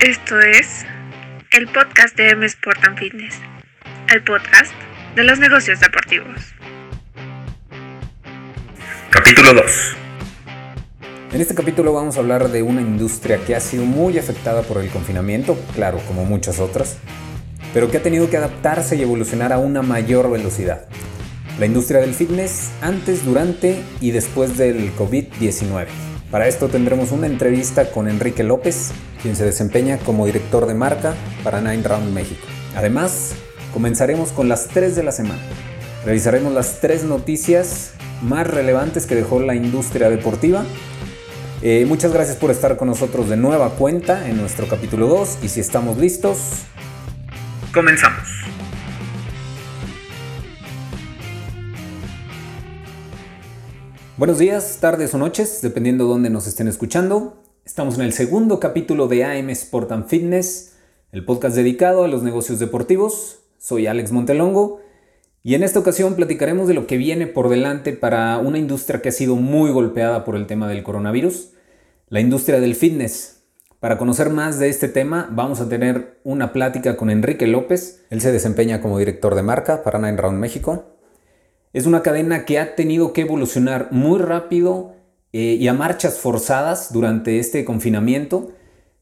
Esto es el podcast de M Sport and Fitness, el podcast de los negocios deportivos. Capítulo 2. En este capítulo vamos a hablar de una industria que ha sido muy afectada por el confinamiento, claro, como muchas otras, pero que ha tenido que adaptarse y evolucionar a una mayor velocidad. La industria del fitness antes, durante y después del COVID-19. Para esto tendremos una entrevista con Enrique López, quien se desempeña como director de marca para Nine Round México. Además, comenzaremos con las 3 de la semana. Revisaremos las tres noticias más relevantes que dejó la industria deportiva. Eh, muchas gracias por estar con nosotros de nueva cuenta en nuestro capítulo 2 y si estamos listos, comenzamos. Buenos días, tardes o noches, dependiendo de dónde nos estén escuchando. Estamos en el segundo capítulo de AM Sport and Fitness, el podcast dedicado a los negocios deportivos. Soy Alex Montelongo y en esta ocasión platicaremos de lo que viene por delante para una industria que ha sido muy golpeada por el tema del coronavirus, la industria del fitness. Para conocer más de este tema, vamos a tener una plática con Enrique López. Él se desempeña como director de marca para Nine Round México. Es una cadena que ha tenido que evolucionar muy rápido eh, y a marchas forzadas durante este confinamiento,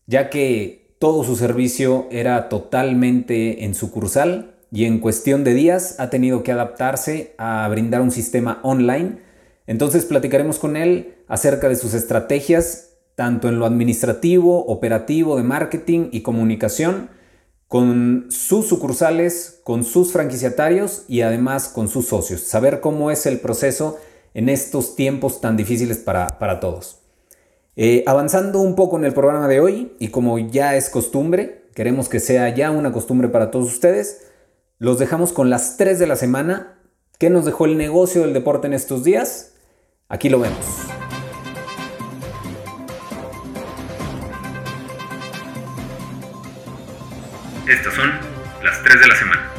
ya que todo su servicio era totalmente en sucursal y en cuestión de días ha tenido que adaptarse a brindar un sistema online. Entonces platicaremos con él acerca de sus estrategias, tanto en lo administrativo, operativo, de marketing y comunicación, con sus sucursales, con sus franquiciatarios y además con sus socios. Saber cómo es el proceso en estos tiempos tan difíciles para, todos. Eh, avanzando un poco en el programa de hoy y como ya es costumbre, queremos que sea ya una costumbre para todos ustedes, los dejamos con las 3 de la semana. ¿Qué nos dejó el negocio del deporte en estos días? Aquí lo vemos. Estas son las 3 de la semana.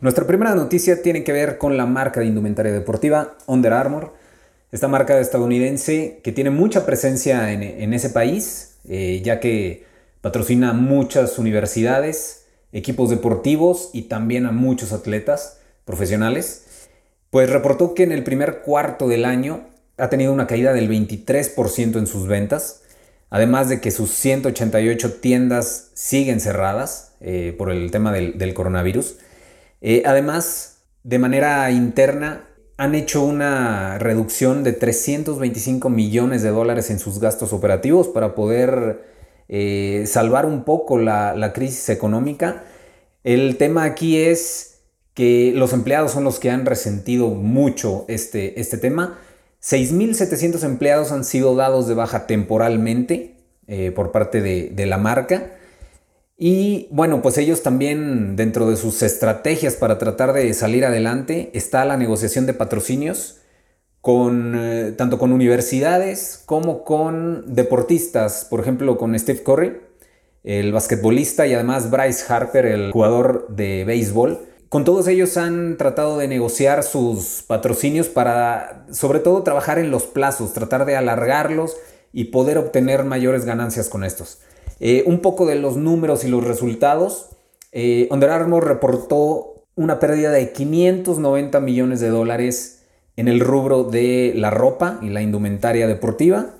Nuestra primera noticia tiene que ver con la marca de indumentaria deportiva Under Armour. Esta marca estadounidense que tiene mucha presencia en, ese país, eh, ya que patrocina muchas universidades, equipos deportivos y también a muchos atletas profesionales, pues reportó que en el primer cuarto del año ha tenido una caída del 23% en sus ventas, Además de que sus 188 tiendas siguen cerradas eh, por el tema del, coronavirus. Eh, además, de manera interna, han hecho una reducción de 325 millones de dólares en sus gastos operativos para poder eh, salvar un poco la, crisis económica. El tema aquí es que los empleados son los que han resentido mucho este, este tema 6.700 empleados han sido dados de baja temporalmente eh, por parte de, la marca. Y bueno, pues ellos también dentro de sus estrategias para tratar de salir adelante está la negociación de patrocinios con eh, tanto con universidades como con deportistas, por ejemplo con Steve Curry, el basquetbolista y además Bryce Harper, el jugador de béisbol con todos ellos han tratado de negociar sus patrocinios para, sobre todo, trabajar en los plazos, tratar de alargarlos y poder obtener mayores ganancias con estos. Eh, un poco de los números y los resultados. Eh, Under Armour reportó una pérdida de 590 millones de dólares en el rubro de la ropa y la indumentaria deportiva.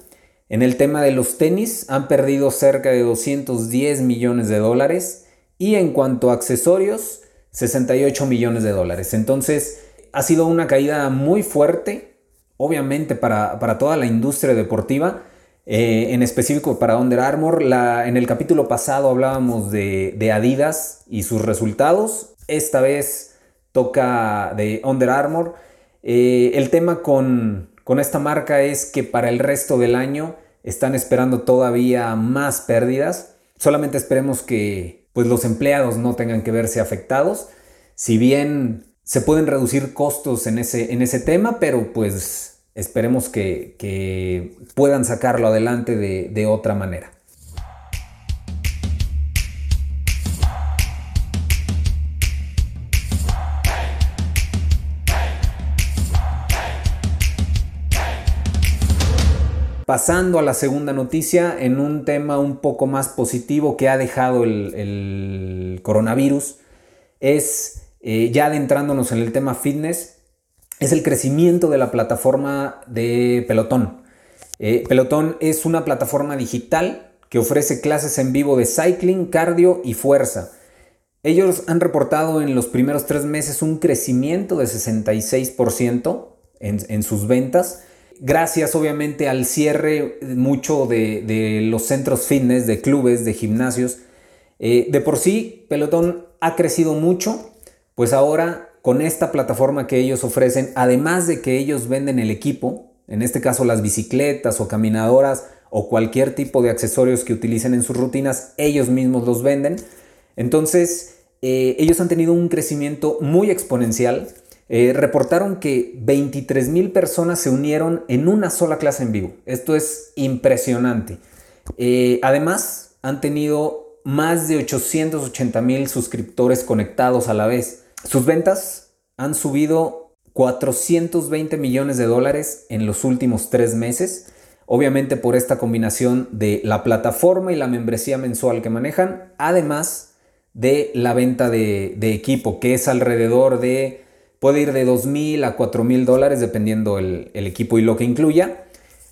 En el tema de los tenis han perdido cerca de 210 millones de dólares. Y en cuanto a accesorios, 68 millones de dólares. Entonces, ha sido una caída muy fuerte, obviamente para, toda la industria deportiva, eh, en específico para Under Armour. La, en el capítulo pasado hablábamos de, Adidas y sus resultados. Esta vez toca de Under Armour. Eh, el tema con, con esta marca es que para el resto del año están esperando todavía más pérdidas. Solamente esperemos que, pues los empleados no tengan que verse afectados. Si bien se pueden reducir costos en ese, en ese tema, pero pues esperemos que, puedan sacarlo adelante de otra manera. Pasando a la segunda noticia en un tema un poco más positivo que ha dejado el, coronavirus, es eh, ya adentrándonos en el tema fitness, es el crecimiento de la plataforma de Pelotón. Eh, Pelotón es una plataforma digital que ofrece clases en vivo de cycling, cardio y fuerza. Ellos han reportado en los primeros tres meses un crecimiento de 66% en, sus ventas, gracias obviamente al cierre mucho de, los centros fitness, de clubes, de gimnasios. Eh, de por sí, Pelotón ha crecido mucho, pues ahora con esta plataforma que ellos ofrecen, además de que ellos venden el equipo, en este caso las bicicletas o caminadoras o cualquier tipo de accesorios que utilicen en sus rutinas, ellos mismos los venden. Entonces, eh, ellos han tenido un crecimiento muy exponencial. Eh, reportaron que 23 mil personas se unieron en una sola clase en vivo. Esto es impresionante. Eh, además, han tenido más de 880 mil suscriptores conectados a la vez. Sus ventas han subido 420 millones de dólares en los últimos tres meses. Obviamente por esta combinación de la plataforma y la membresía mensual que manejan, además de la venta de, equipo, que es alrededor de, puede ir de 2.000 a 4.000 dólares dependiendo el, equipo y lo que incluya.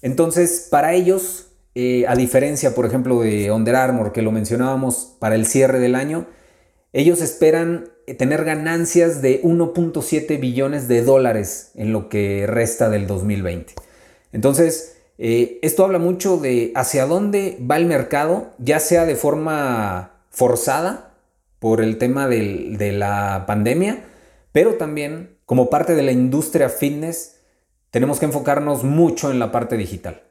Entonces, para ellos, eh, a diferencia, por ejemplo, de Under Armour, que lo mencionábamos para el cierre del año, ellos esperan tener ganancias de 1.7 billones de dólares en lo que resta del 2020. Entonces, eh, esto habla mucho de hacia dónde va el mercado, ya sea de forma forzada por el tema de la pandemia, pero también como parte de la industria fitness tenemos que enfocarnos mucho en la parte digital.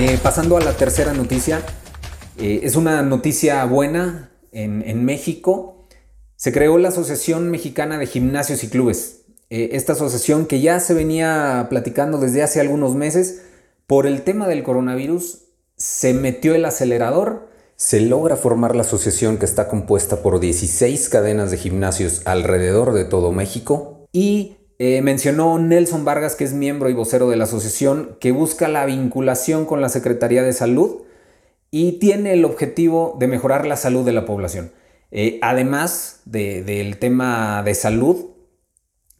Eh, pasando a la tercera noticia, eh, es una noticia buena en, en México se creó la Asociación Mexicana de Gimnasios y Clubes. Eh, esta asociación que ya se venía platicando desde hace algunos meses, por el tema del coronavirus, se metió el acelerador, se logra formar la asociación que está compuesta por 16 cadenas de gimnasios alrededor de todo México y eh, mencionó Nelson Vargas, que es miembro y vocero de la asociación, que busca la vinculación con la Secretaría de Salud y tiene el objetivo de mejorar la salud de la población. Eh, además del tema de salud,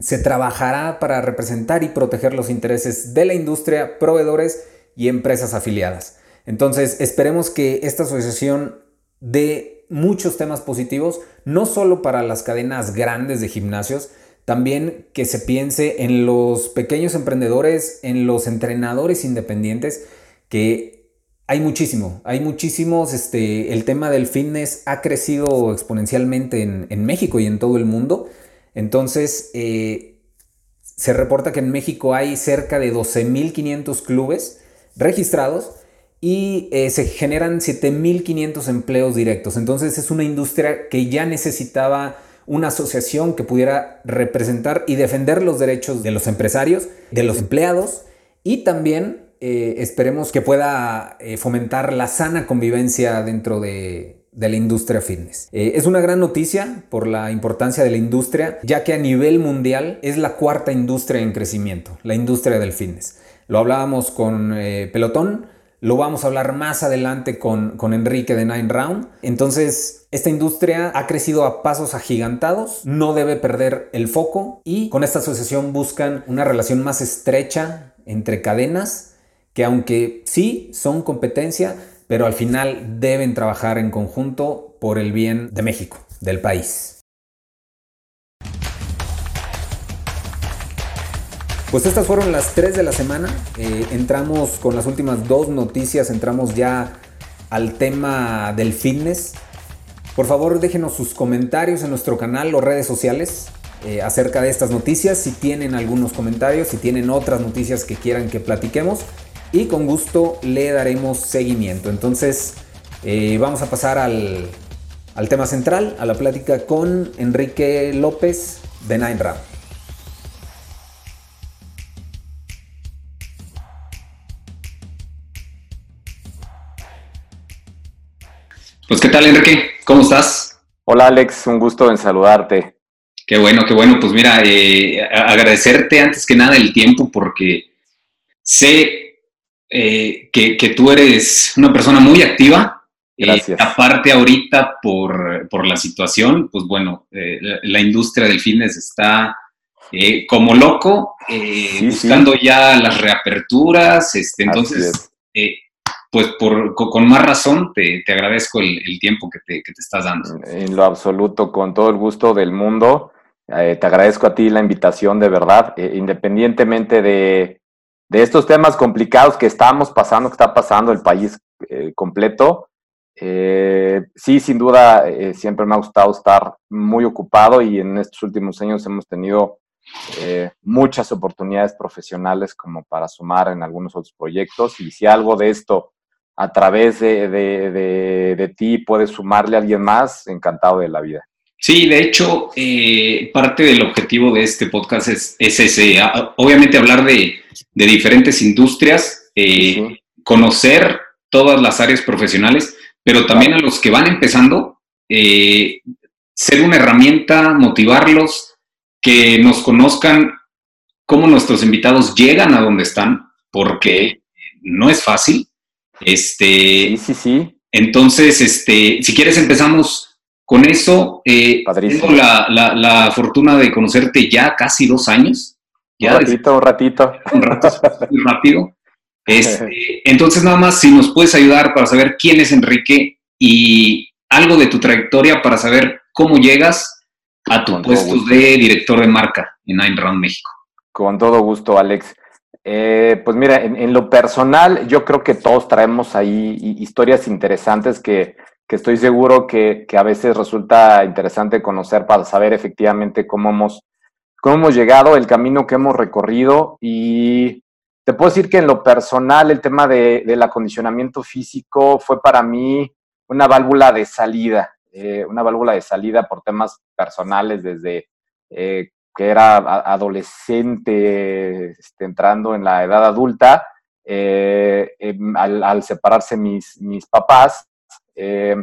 se trabajará para representar y proteger los intereses de la industria, proveedores y empresas afiliadas. Entonces, esperemos que esta asociación dé muchos temas positivos, no solo para las cadenas grandes de gimnasios, también que se piense en los pequeños emprendedores, en los entrenadores independientes que hay muchísimo, hay muchísimos, este, el tema del fitness ha crecido exponencialmente en, México y en todo el mundo. Entonces, eh, se reporta que en México hay cerca de 12.500 clubes registrados y eh, se generan 7.500 empleos directos. Entonces, es una industria que ya necesitaba una asociación que pudiera representar y defender los derechos de los empresarios, de los empleados y también eh, esperemos que pueda fomentar la sana convivencia dentro de, la industria fitness. Eh, es una gran noticia por la importancia de la industria, ya que a nivel mundial es la cuarta industria en crecimiento, la industria del fitness. Lo hablábamos con Pelotón, lo vamos a hablar más adelante con, con, Enrique de Nine Round. Entonces, esta industria ha crecido a pasos agigantados, no debe perder el foco y con esta asociación buscan una relación más estrecha entre cadenas que aunque sí son competencia, pero al final deben trabajar en conjunto por el bien de México, del país. Pues estas fueron las tres de la semana. Eh, entramos con las últimas dos noticias, entramos ya al tema del fitness. Por favor, déjenos sus comentarios en nuestro canal o redes sociales eh, acerca de estas noticias. Si tienen algunos comentarios, si tienen otras noticias que quieran que platiquemos, y con gusto le daremos seguimiento. Entonces eh, vamos a pasar al, al, tema central, a la plática con Enrique López de Nine Round. Pues qué tal, Enrique, ¿cómo estás? Hola, Alex, un gusto en saludarte. Qué bueno, qué bueno. Pues mira, eh, agradecerte antes que nada el tiempo porque sé eh, que, tú eres una persona muy activa. Eh, Gracias. aparte ahorita por, la situación, pues bueno, la, industria del fitness está como loco, buscando ya las reaperturas. Este, entonces, pues por, con más razón te, agradezco el, tiempo que te, estás dando. En lo absoluto, con todo el gusto del mundo. Eh, te agradezco a ti la invitación, de verdad, eh, independientemente de, estos temas complicados que estamos pasando, que está pasando el país eh, completo. sí, sin duda, siempre me ha gustado estar muy ocupado y en estos últimos años hemos tenido muchas oportunidades profesionales como para sumar en algunos otros proyectos. Y si algo de esto a través de, de, ti puedes sumarle a alguien más, encantado de la vida. Sí, de hecho, eh, parte del objetivo de este podcast es, ese, obviamente hablar de, diferentes industrias, eh, conocer todas las áreas profesionales, pero también a los que van empezando, eh, ser una herramienta, motivarlos, que nos conozcan cómo nuestros invitados llegan a donde están, porque no es fácil. Este, sí, sí, sí. Entonces, este, si quieres empezamos con eso. Eh, tengo la, fortuna de conocerte ya casi dos años. Ya un ratito, un ratito. Un rato, muy rápido. Este, entonces, nada más, si nos puedes ayudar para saber quién es Enrique y algo de tu trayectoria para saber cómo llegas a tu puesto de director de marca en Ayn Rand México. Con todo gusto, Alex. Eh, pues mira, en, lo personal, yo creo que todos traemos ahí historias interesantes que, estoy seguro que, a veces resulta interesante conocer para saber efectivamente cómo hemos, cómo hemos llegado, el camino que hemos recorrido. Y te puedo decir que en lo personal, el tema del acondicionamiento físico fue para mí una válvula de salida, eh, una válvula de salida por temas personales desde eh, que era adolescente, este, entrando en la edad adulta, eh, em, al, separarse mis, mis papás, eh,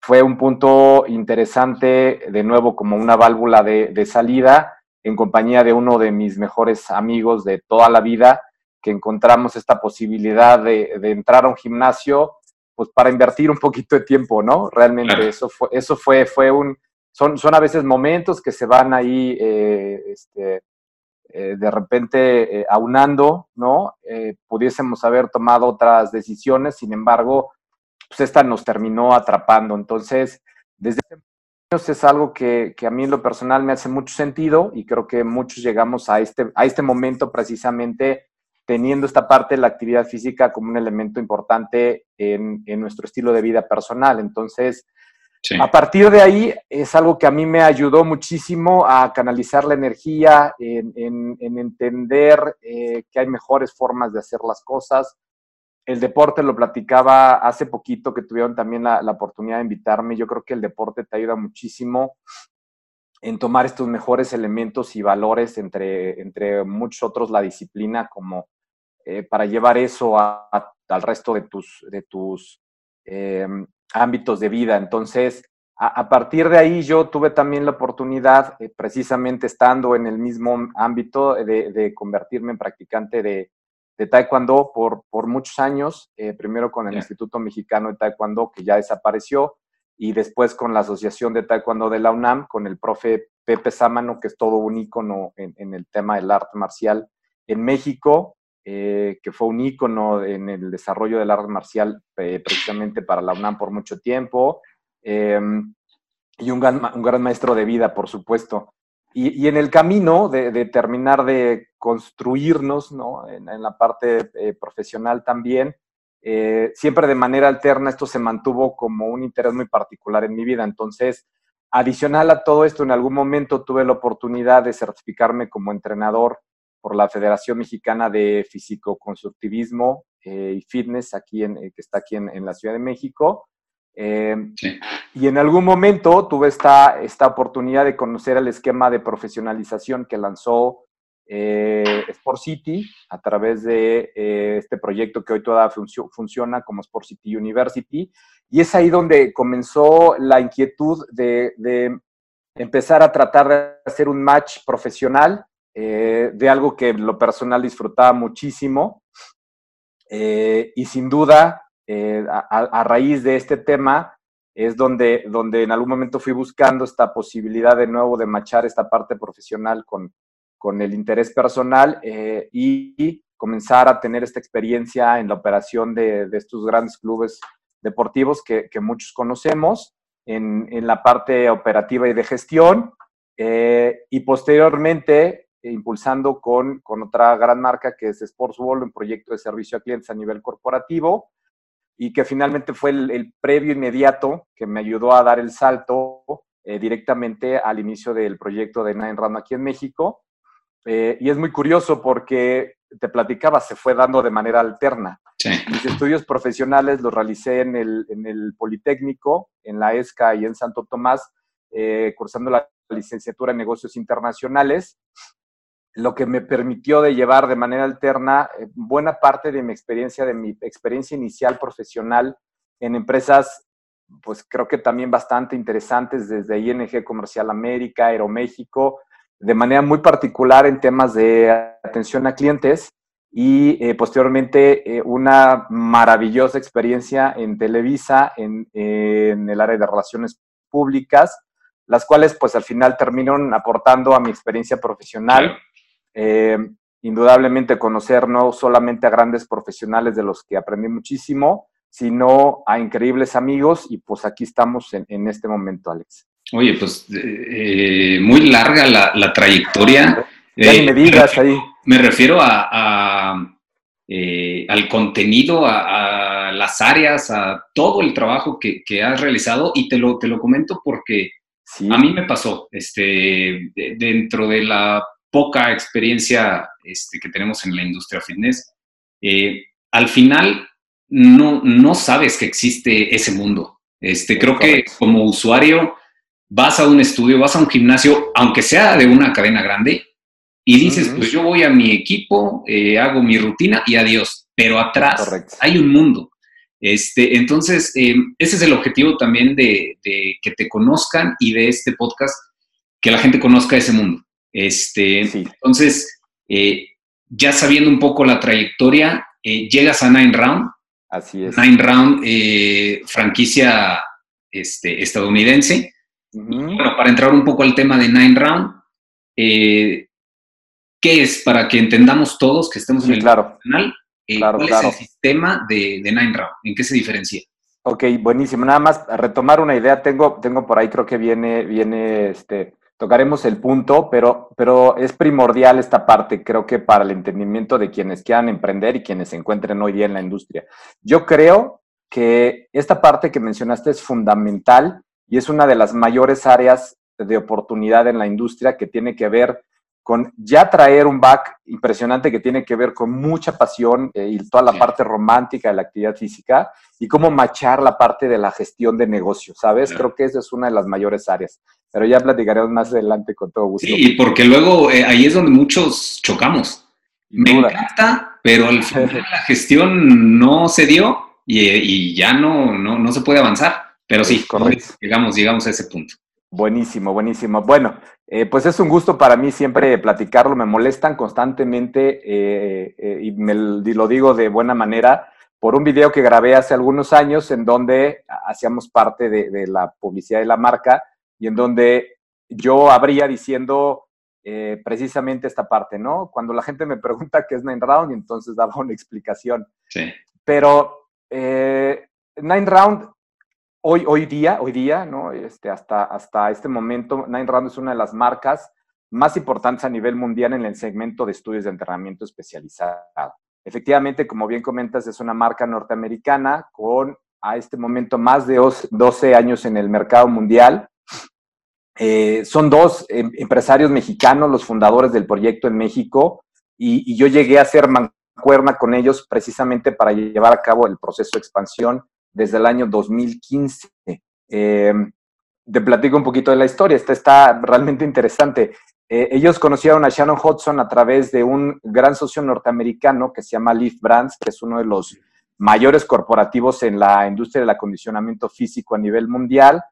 fue un punto interesante, de nuevo, como una válvula de, salida, en compañía de uno de mis mejores amigos de toda la vida, que encontramos esta posibilidad de, entrar a un gimnasio, pues para invertir un poquito de tiempo, ¿no? Realmente eso fue, eso fue, fue un, son, son a veces momentos que se van ahí eh, este, eh, de repente eh, aunando, ¿no? pudiésemos haber tomado otras decisiones, sin embargo, pues esta nos terminó atrapando. Entonces, desde años es algo que, que, a mí en lo personal me hace mucho sentido y creo que muchos llegamos a este, a este momento precisamente teniendo esta parte de la actividad física como un elemento importante en, en nuestro estilo de vida personal. Entonces, a partir de ahí es algo que a mí me ayudó muchísimo a canalizar la energía, en, entender eh, que hay mejores formas de hacer las cosas. El deporte lo platicaba hace poquito que tuvieron también la, oportunidad de invitarme. Yo creo que el deporte te ayuda muchísimo en tomar estos mejores elementos y valores entre, entre muchos otros la disciplina como eh, para llevar eso al resto de tus, de tus em, ámbitos de vida. Entonces, a, partir de ahí yo tuve también la oportunidad, eh, precisamente estando en el mismo ámbito, de, convertirme en practicante de, Taekwondo por, por, muchos años, eh, primero con el Instituto Mexicano de Taekwondo, que ya desapareció, y después con la Asociación de Taekwondo de la UNAM, con el profe Pepe Sámano, que es todo un ícono en el tema del arte marcial en México, eh, que fue un ícono en el desarrollo del arte marcial eh, precisamente para la UNAM por mucho tiempo, em, y un gran, un gran, maestro de vida, por supuesto. Y, en el camino de, terminar de construirnos, ¿no? en, la parte eh, profesional también, siempre de manera alterna esto se mantuvo como un interés muy particular en mi vida. Entonces, adicional a todo esto, en algún momento tuve la oportunidad de certificarme como entrenador por la Federación Mexicana de Físico-Constructivismo eh, y Fitness, aquí eh, que está aquí en, la Ciudad de México. Eh, y en algún momento tuve esta, esta oportunidad de conocer el esquema de profesionalización que lanzó eh, Sport City a través de eh, este proyecto que hoy todavía funciona como Sport City University. Y es ahí donde comenzó la inquietud de, empezar a tratar de hacer un match profesional eh, de algo que lo personal disfrutaba muchísimo. y sin duda, a, raíz de este tema, es donde, donde en algún momento fui buscando esta posibilidad de nuevo de machar esta parte profesional con, con el interés personal eh, y, comenzar a tener esta experiencia en la operación de, estos grandes clubes deportivos que, muchos conocemos, en, la parte operativa y de gestión, eh, y posteriormente impulsando con, con, otra gran marca que es Sportsball, un proyecto de servicio a clientes a nivel corporativo, y que finalmente fue el, previo inmediato que me ayudó a dar el salto eh, directamente al inicio del proyecto de Nine Round aquí en México, eh, y es muy curioso porque te platicaba, se fue dando de manera alterna. Mis estudios profesionales los realicé en el, en el, Politécnico, en la ESCA y en Santo Tomás, eh, cursando la licenciatura en negocios internacionales, lo que me permitió de llevar de manera alterna eh, buena parte de mi experiencia, de mi experiencia inicial profesional en empresas, pues creo que también bastante interesantes, desde ING Comercial América, Aeroméxico, de manera muy particular en temas de atención a clientes y eh, posteriormente eh, una maravillosa experiencia en Televisa, en, el área de relaciones públicas, las cuales pues al final terminaron aportando a mi experiencia profesional. Eh, indudablemente conocer no solamente a grandes profesionales de los que aprendí muchísimo, sino a increíbles amigos y pues aquí estamos en, en este momento, Alex. Oye, pues eh, muy larga la, trayectoria. Ya me digas ahí. Me refiero a, eh, al contenido, a, las áreas, a todo el trabajo que, has realizado y te lo, te lo comento porque a mí me pasó, este, dentro de la poca experiencia este, que tenemos en la industria fitness, eh, al final no, no sabes que existe ese mundo. Este, creo que como usuario vas a un estudio, vas a un gimnasio, aunque sea de una cadena grande, y dices, pues yo voy a mi equipo, eh, hago mi rutina y adiós. Pero atrás hay un mundo. Este, entonces, em, ese es el objetivo también de, que te conozcan y de este podcast, que la gente conozca ese mundo. Este, Entonces, eh, ya sabiendo un poco la trayectoria, eh, llegas a Nine Round. Así es. Nine Round, franquicia este, estadounidense. Bueno, para entrar un poco al tema de Nine Round, eh, ¿qué es para que entendamos todos que estemos en el claro. canal? Eh, ¿Cuál es el sistema de, Nine Round? ¿En qué se diferencia? Ok, buenísimo. Nada más retomar una idea, tengo, tengo por ahí, creo que viene, viene, este, tocaremos el punto, pero, pero es primordial esta parte, creo que para el entendimiento de quienes quieran emprender y quienes se encuentren hoy día en la industria. Yo creo que esta parte que mencionaste es fundamental y es una de las mayores áreas de oportunidad en la industria que tiene que ver con ya traer un back impresionante que tiene que ver con mucha pasión eh, y toda la parte romántica de la actividad física y cómo machar la parte de la gestión de negocios, ¿sabes? Creo que esa es una de las mayores áreas, pero ya platicaremos más adelante con todo gusto. Sí, y porque luego eh, ahí es donde muchos chocamos. Me encanta, pero al final la gestión no se dio y, y ya no, no, no se puede avanzar. Pero sí, correcto. Llegamos, llegamos a ese punto. Buenísimo, buenísimo. Bueno, eh, pues es un gusto para mí siempre platicarlo. Me molestan constantemente eh, eh, y me lo digo de buena manera por un video que grabé hace algunos años en donde hacíamos parte de, la publicidad de la marca y en donde yo habría diciendo precisamente esta parte, ¿no? Cuando la gente me pregunta qué es Nine Round, entonces daba una explicación. Sí. Pero Nine Round hoy, hoy día, hoy día, ¿no? Este, hasta, hasta este momento, Nine Round es una de las marcas más importantes a nivel mundial en el segmento de estudios de entrenamiento especializado. Efectivamente, como bien comentas, es una marca norteamericana con a este momento más de 12 años en el mercado mundial. Eh, son dos em, empresarios mexicanos, los fundadores del proyecto en México, y, y yo llegué a ser mancuerna con ellos precisamente para llevar a cabo el proceso de expansión desde el año 2015. Eh, te platico un poquito de la historia, esta está realmente interesante. eh, ellos conocieron a Shannon Hudson a través de un gran socio norteamericano que se llama Leaf Brands, que es uno de los mayores corporativos en la industria del acondicionamiento físico a nivel mundial,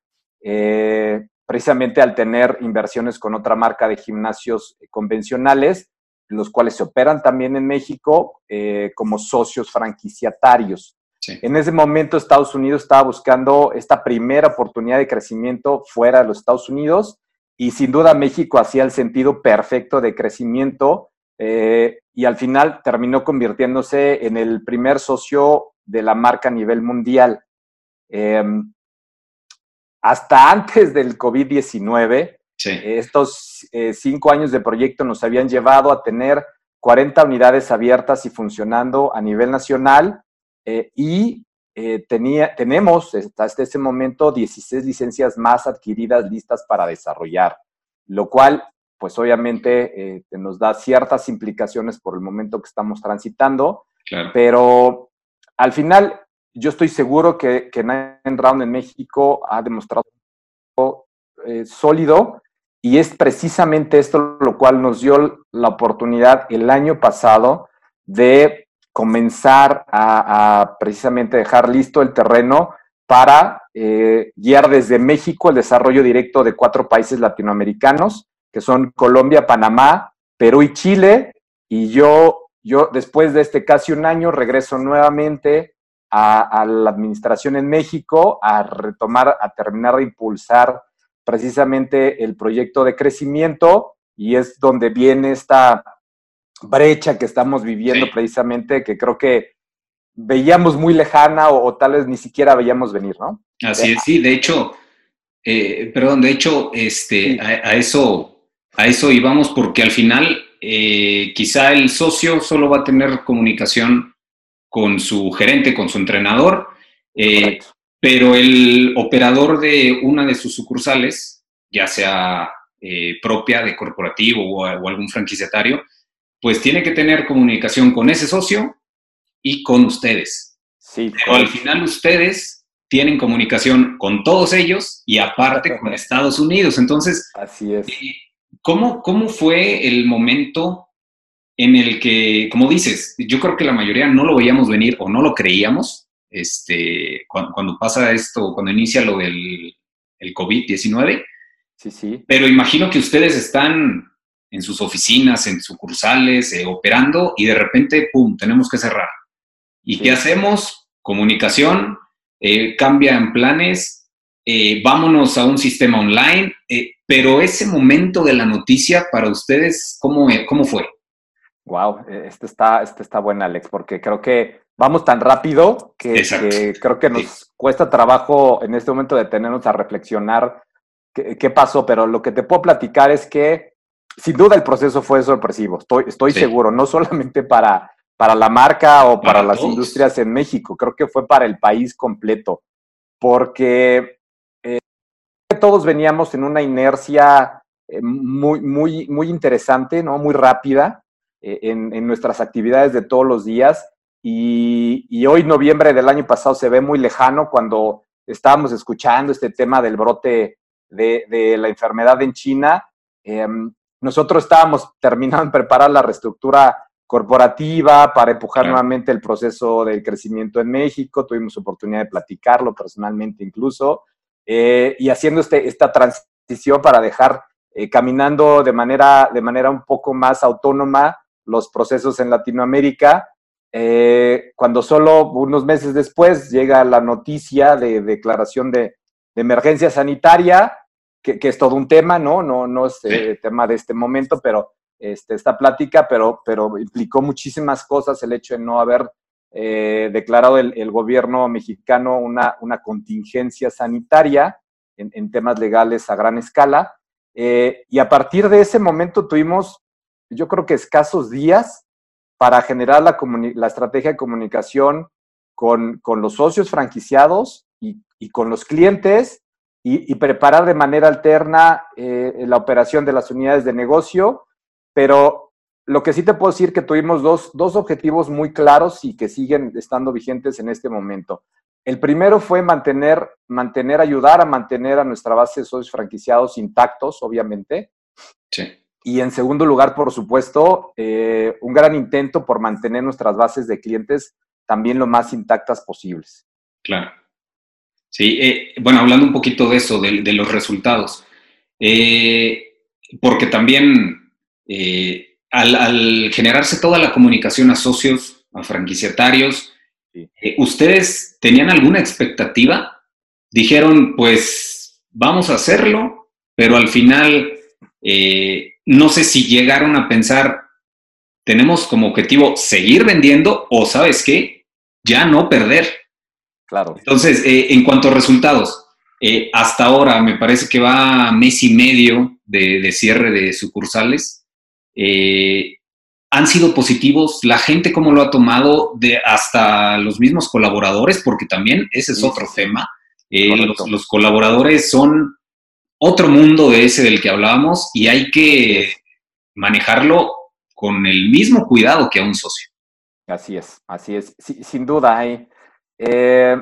eh, precisamente al tener inversiones con otra marca de gimnasios convencionales, los cuales se operan también en México eh, como socios franquiciatarios. En ese momento Estados Unidos estaba buscando esta primera oportunidad de crecimiento fuera de los Estados Unidos y sin duda México hacía el sentido perfecto de crecimiento eh, y al final terminó convirtiéndose en el primer socio de la marca a nivel mundial. Em, hasta antes del COVID-19, estos eh, cinco años de proyecto nos habían llevado a tener 40 unidades abiertas y funcionando a nivel nacional eh, y eh, tenía, tenemos hasta este momento 16 licencias más adquiridas listas para desarrollar, lo cual pues obviamente nos da ciertas implicaciones por el momento que estamos transitando, pero al final yo estoy seguro que, que Nine Round en México ha demostrado sólido y es precisamente esto lo cual nos dio la oportunidad el año pasado de comenzar a, precisamente dejar listo el terreno para eh, guiar desde México el desarrollo directo de cuatro países latinoamericanos, que son Colombia, Panamá, Perú y Chile. Y yo, yo después de este casi un año, regreso nuevamente a, a la administración en México a retomar, a terminar de impulsar precisamente el proyecto de crecimiento y es donde viene esta brecha que estamos viviendo precisamente, que creo que veíamos muy lejana o, tal vez ni siquiera veíamos venir, ¿no? Así es, sí, de hecho, eh, perdón, de hecho, este, a, eso, a eso íbamos porque al final eh, quizá el socio solo va a tener comunicación con su gerente, con su entrenador, eh, pero el operador de una de sus sucursales, ya sea eh, propia de corporativo o, algún franquiciatario, pues tiene que tener comunicación con ese socio y con ustedes. Sí, pero al final ustedes tienen comunicación con todos ellos y aparte con Estados Unidos. Entonces, así es. Eh, ¿Cómo, ¿Cómo fue el momento en el que, como dices, yo creo que la mayoría no lo veíamos venir o no lo creíamos, este, cuando, pasa esto, cuando inicia lo del el COVID-19. Sí, sí. Pero imagino que ustedes están en sus oficinas, en sucursales, eh, operando y de repente, ¡pum!, tenemos que cerrar. ¿Y qué hacemos? Comunicación, eh, cambian planes, eh, vámonos a un sistema online, pero ese momento de la noticia para ustedes, ¿cómo, cómo fue? Wow, este está, este está bueno, Alex, porque creo que vamos tan rápido que, creo que nos cuesta trabajo en este momento detenernos a reflexionar qué, pasó, pero lo que te puedo platicar es que sin duda el proceso fue sorpresivo, estoy, estoy seguro, no solamente para, para la marca o para, las industrias en México, creo que fue para el país completo, porque eh, todos veníamos en una inercia eh, muy, muy, muy interesante, ¿no? muy rápida eh, en, en nuestras actividades de todos los días y, hoy, noviembre del año pasado, se ve muy lejano cuando estábamos escuchando este tema del brote de, la enfermedad en China. Em, nosotros estábamos terminando de preparar la reestructura corporativa para empujar nuevamente el proceso del crecimiento en México. Tuvimos oportunidad de platicarlo personalmente incluso. Eh, y haciendo este, esta transición para dejar eh, caminando de manera, de manera un poco más autónoma los procesos en Latinoamérica eh, cuando solo unos meses después llega la noticia de declaración de, emergencia sanitaria, que, es todo un tema, ¿no? No, no es eh, tema de este momento, pero este, esta plática, pero, pero implicó muchísimas cosas el hecho de no haber eh, declarado el, gobierno mexicano una, una contingencia sanitaria en, en, temas legales a gran escala. y a partir de ese momento tuvimos, yo creo que escasos días para generar la, la estrategia de comunicación con, los socios franquiciados y, con los clientes y, preparar de manera alterna eh, la operación de las unidades de negocio. Pero lo que sí te puedo decir que tuvimos dos, dos objetivos muy claros y que siguen estando vigentes en este momento. El primero fue mantener, mantener, ayudar a mantener a nuestra base de socios franquiciados intactos, obviamente. Sí. y en segundo lugar, por supuesto, eh, un gran intento por mantener nuestras bases de clientes también lo más intactas posibles. Claro. Sí, eh, bueno, hablando un poquito de eso, de, los resultados, eh, porque también al, generarse toda la comunicación a socios, a franquiciatarios, ¿ustedes tenían alguna expectativa? Dijeron, pues vamos a hacerlo, pero al final no sé si llegaron a pensar, tenemos como objetivo seguir vendiendo o, ¿sabes qué? Ya no perder. Claro. Entonces, eh, en cuanto a resultados, eh, hasta ahora me parece que va mes y medio de, cierre de sucursales. Eh, han sido positivos, la gente cómo lo ha tomado, de hasta los mismos colaboradores, porque también ese es otro tema. Los, los, colaboradores son otro mundo de ese del que hablábamos y hay que manejarlo con el mismo cuidado que a un socio. Así es, así es, sin duda hay. Eh,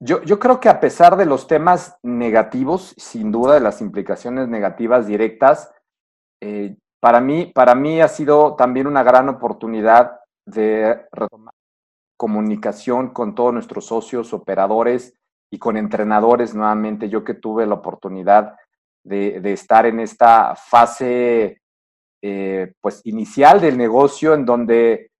yo, creo que a pesar de los temas negativos, sin duda de las implicaciones negativas directas, eh, para, mí, para mí ha sido también una gran oportunidad de retomar comunicación con todos nuestros socios, operadores, y con entrenadores nuevamente. Yo que tuve la oportunidad de, estar en esta fase eh, pues inicial del negocio en donde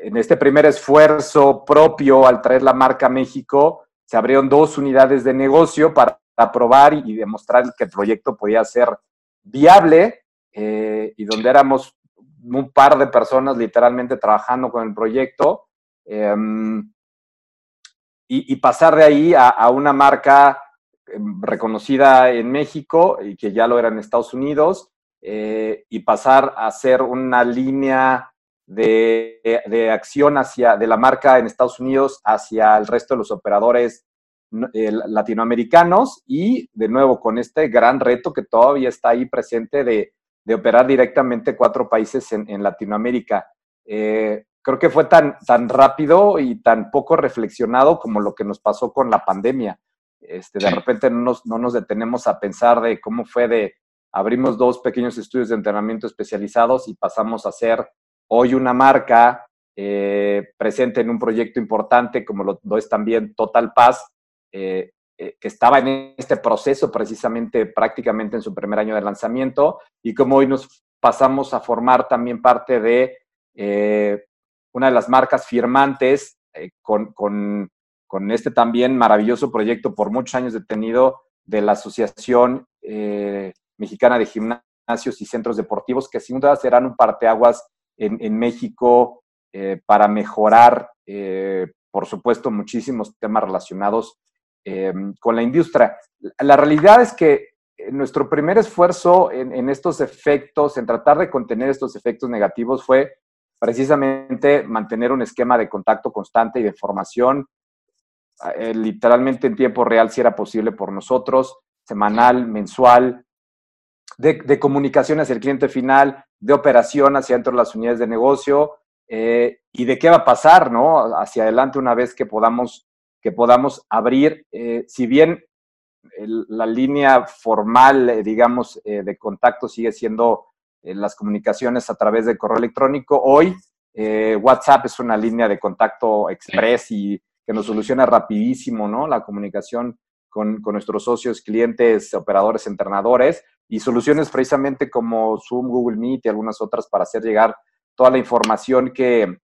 en este primer esfuerzo propio al traer la marca a México se abrieron dos unidades de negocio para, probar y, demostrar que el proyecto podía ser viable y donde éramos un par de personas literalmente trabajando con el proyecto. Em, y, pasar de ahí a, una marca em, reconocida en México y que ya lo era en Estados Unidos, eh, y pasar a ser una línea de, acción hacia, de la marca en Estados Unidos hacia el resto de los operadores eh, latinoamericanos y de nuevo con este gran reto que todavía está ahí presente de, operar directamente cuatro países en, Latinoamérica. Eh, creo que fue tan, tan rápido y tan poco reflexionado como lo que nos pasó con la pandemia. Este, de repente no nos, no nos detenemos a pensar de cómo fue de abrimos dos pequeños estudios de entrenamiento especializados y pasamos a ser hoy una marca eh, presente en un proyecto importante como lo, es también Total Paz, eh, eh, que estaba en este proceso precisamente prácticamente en su primer año de lanzamiento y como hoy nos pasamos a formar también parte de una de las marcas firmantes con, con, con, este también maravilloso proyecto por muchos años detenido de la Asociación Mexicana de Gimnasios y Centros Deportivos, que sin duda serán un parteaguas en, México eh, para mejorar, por supuesto, muchísimos temas relacionados con la industria. La realidad es que nuestro primer esfuerzo en, en, estos efectos, en tratar de contener estos efectos negativos, fue precisamente mantener un esquema de contacto constante y de formación, eh, literalmente en tiempo real si era posible por nosotros, semanal, mensual, de, comunicación hacia el cliente final, de operación hacia dentro de las unidades de negocio eh, y de qué va a pasar, ¿no? Hacia adelante una vez que podamos, que podamos abrir, eh, si bien la línea formal, digamos, de contacto sigue siendo las comunicaciones a través de correo electrónico. Hoy eh, WhatsApp es una línea de contacto express y que nos soluciona rapidísimo, ¿no? La comunicación con, nuestros socios, clientes, operadores, entrenadores y soluciones precisamente como Zoom, Google Meet y algunas otras para hacer llegar toda la información que,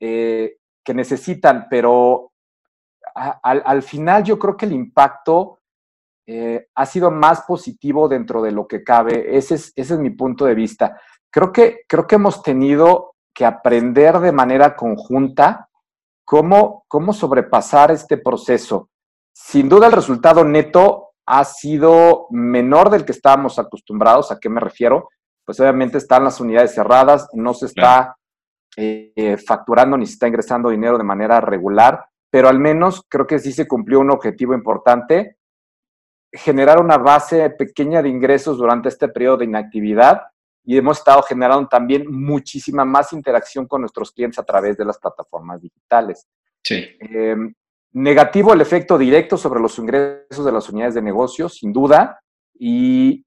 eh, que necesitan, pero al, final yo creo que el impacto eh, ha sido más positivo dentro de lo que cabe. Ese es, ese es mi punto de vista. Creo que, creo que hemos tenido que aprender de manera conjunta cómo, cómo sobrepasar este proceso. Sin duda el resultado neto ha sido menor del que estábamos acostumbrados. ¿A qué me refiero? Pues obviamente están las unidades cerradas, no se está eh, facturando ni se está ingresando dinero de manera regular, pero al menos creo que sí se cumplió un objetivo importante generar una base pequeña de ingresos durante este periodo de inactividad y hemos estado generando también muchísima más interacción con nuestros clientes a través de las plataformas digitales. Sí. Em, negativo el efecto directo sobre los ingresos de las unidades de negocio, sin duda, y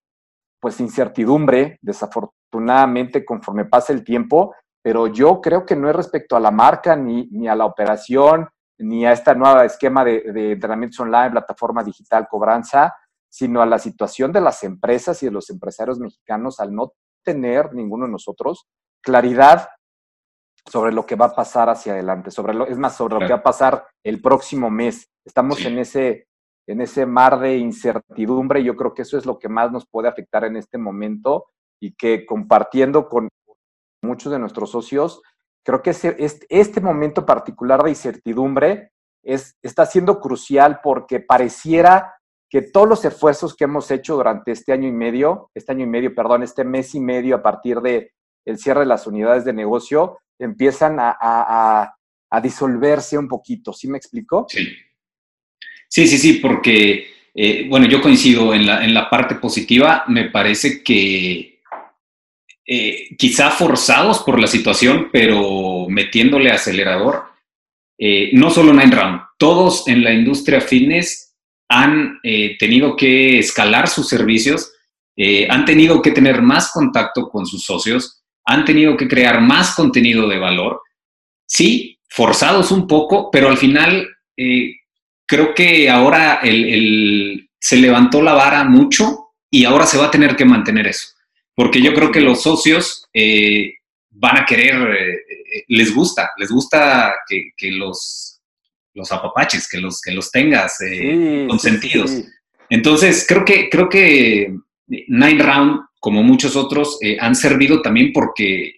pues incertidumbre, desafortunadamente, conforme pasa el tiempo, pero yo creo que no es respecto a la marca, ni, ni a la operación, ni a este nuevo esquema de, de entrenamientos online, plataforma digital, cobranza, sino a la situación de las empresas y de los empresarios mexicanos al no tener ninguno de nosotros claridad sobre lo que va a pasar hacia adelante, sobre lo, es más, sobre lo que va a pasar el próximo mes. Estamos en, ese, en ese mar de incertidumbre y yo creo que eso es lo que más nos puede afectar en este momento y que compartiendo con muchos de nuestros socios, creo que ese, este, este momento particular de incertidumbre es, está siendo crucial porque pareciera que todos los esfuerzos que hemos hecho durante este año y medio, este año y medio, perdón, este mes y medio a partir de el cierre de las unidades de negocio, empiezan a, a, disolverse un poquito. ¿Sí me explico? Sí. Sí, sí, sí, porque, eh, bueno, yo coincido en la, en la, parte positiva. Me parece que eh, quizá forzados por la situación, pero metiéndole acelerador, eh, no solo Nine Round, todos en la industria fitness han tenido que escalar sus servicios, han tenido que tener más contacto con sus socios, han tenido que crear más contenido de valor. Sí, forzados un poco, pero al final eh, creo que ahora el, el, se levantó la vara mucho y ahora se va a tener que mantener eso. Porque yo creo que los socios eh, van a querer, eh, les gusta, les gusta que, que los los apapaches, que los, que los tengas sí, consentidos. Sí, sí. Entonces, creo que, creo que Nine Round, como muchos otros, eh, han servido también porque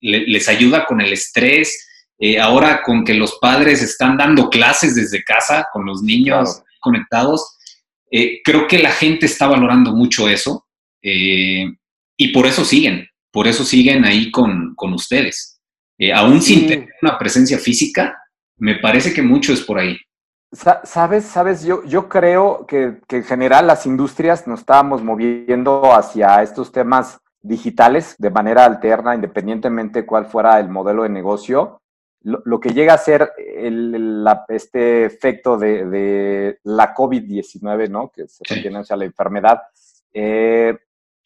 le, les ayuda con el estrés. Eh, ahora con que los padres están dando clases desde casa con los niños claro. conectados, eh, creo que la gente está valorando mucho eso y por eso siguen, por eso siguen ahí con, con ustedes. aún sin tener una presencia física, me parece que mucho es por ahí. Sabes, sabes, yo, yo creo que, que, en general las industrias nos estábamos moviendo hacia estos temas digitales de manera alterna, independientemente de cuál fuera el modelo de negocio. Lo, lo que llega a ser el, la, este efecto de, de la COVID-19, ¿no? Que se refiere sí. a la enfermedad, eh,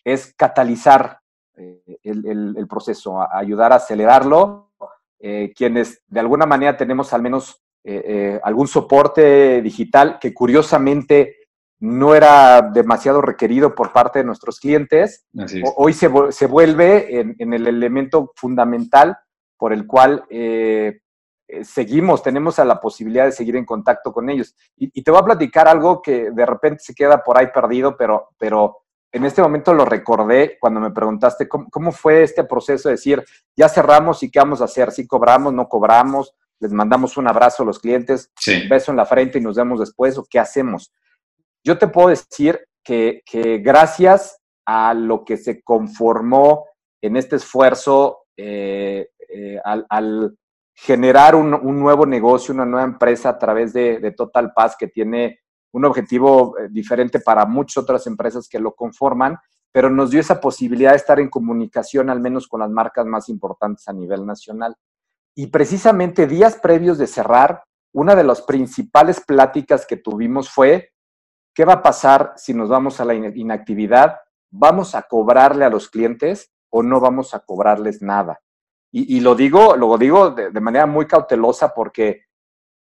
es catalizar eh, el, el, el, proceso, a ayudar a acelerarlo eh, quienes de alguna manera tenemos al menos eh, eh, algún soporte digital que curiosamente no era demasiado requerido por parte de nuestros clientes, hoy se, se vuelve en, en, el elemento fundamental por el cual eh, seguimos, tenemos a la posibilidad de seguir en contacto con ellos. Y, y, te voy a platicar algo que de repente se queda por ahí perdido, pero, pero en este momento lo recordé cuando me preguntaste cómo, cómo, fue este proceso de decir, ya cerramos y qué vamos a hacer, si cobramos, no cobramos, les mandamos un abrazo a los clientes, sí. un beso en la frente y nos vemos después, o qué hacemos. Yo te puedo decir que, que gracias a lo que se conformó en este esfuerzo eh, eh, al, al, generar un, un, nuevo negocio, una nueva empresa a través de, de Total Paz que tiene un objetivo eh, diferente para muchas otras empresas que lo conforman, pero nos dio esa posibilidad de estar en comunicación al menos con las marcas más importantes a nivel nacional. Y precisamente días previos de cerrar, una de las principales pláticas que tuvimos fue, ¿qué va a pasar si nos vamos a la inactividad? ¿Vamos a cobrarle a los clientes o no vamos a cobrarles nada? Y, lo digo, lo digo de, de manera muy cautelosa porque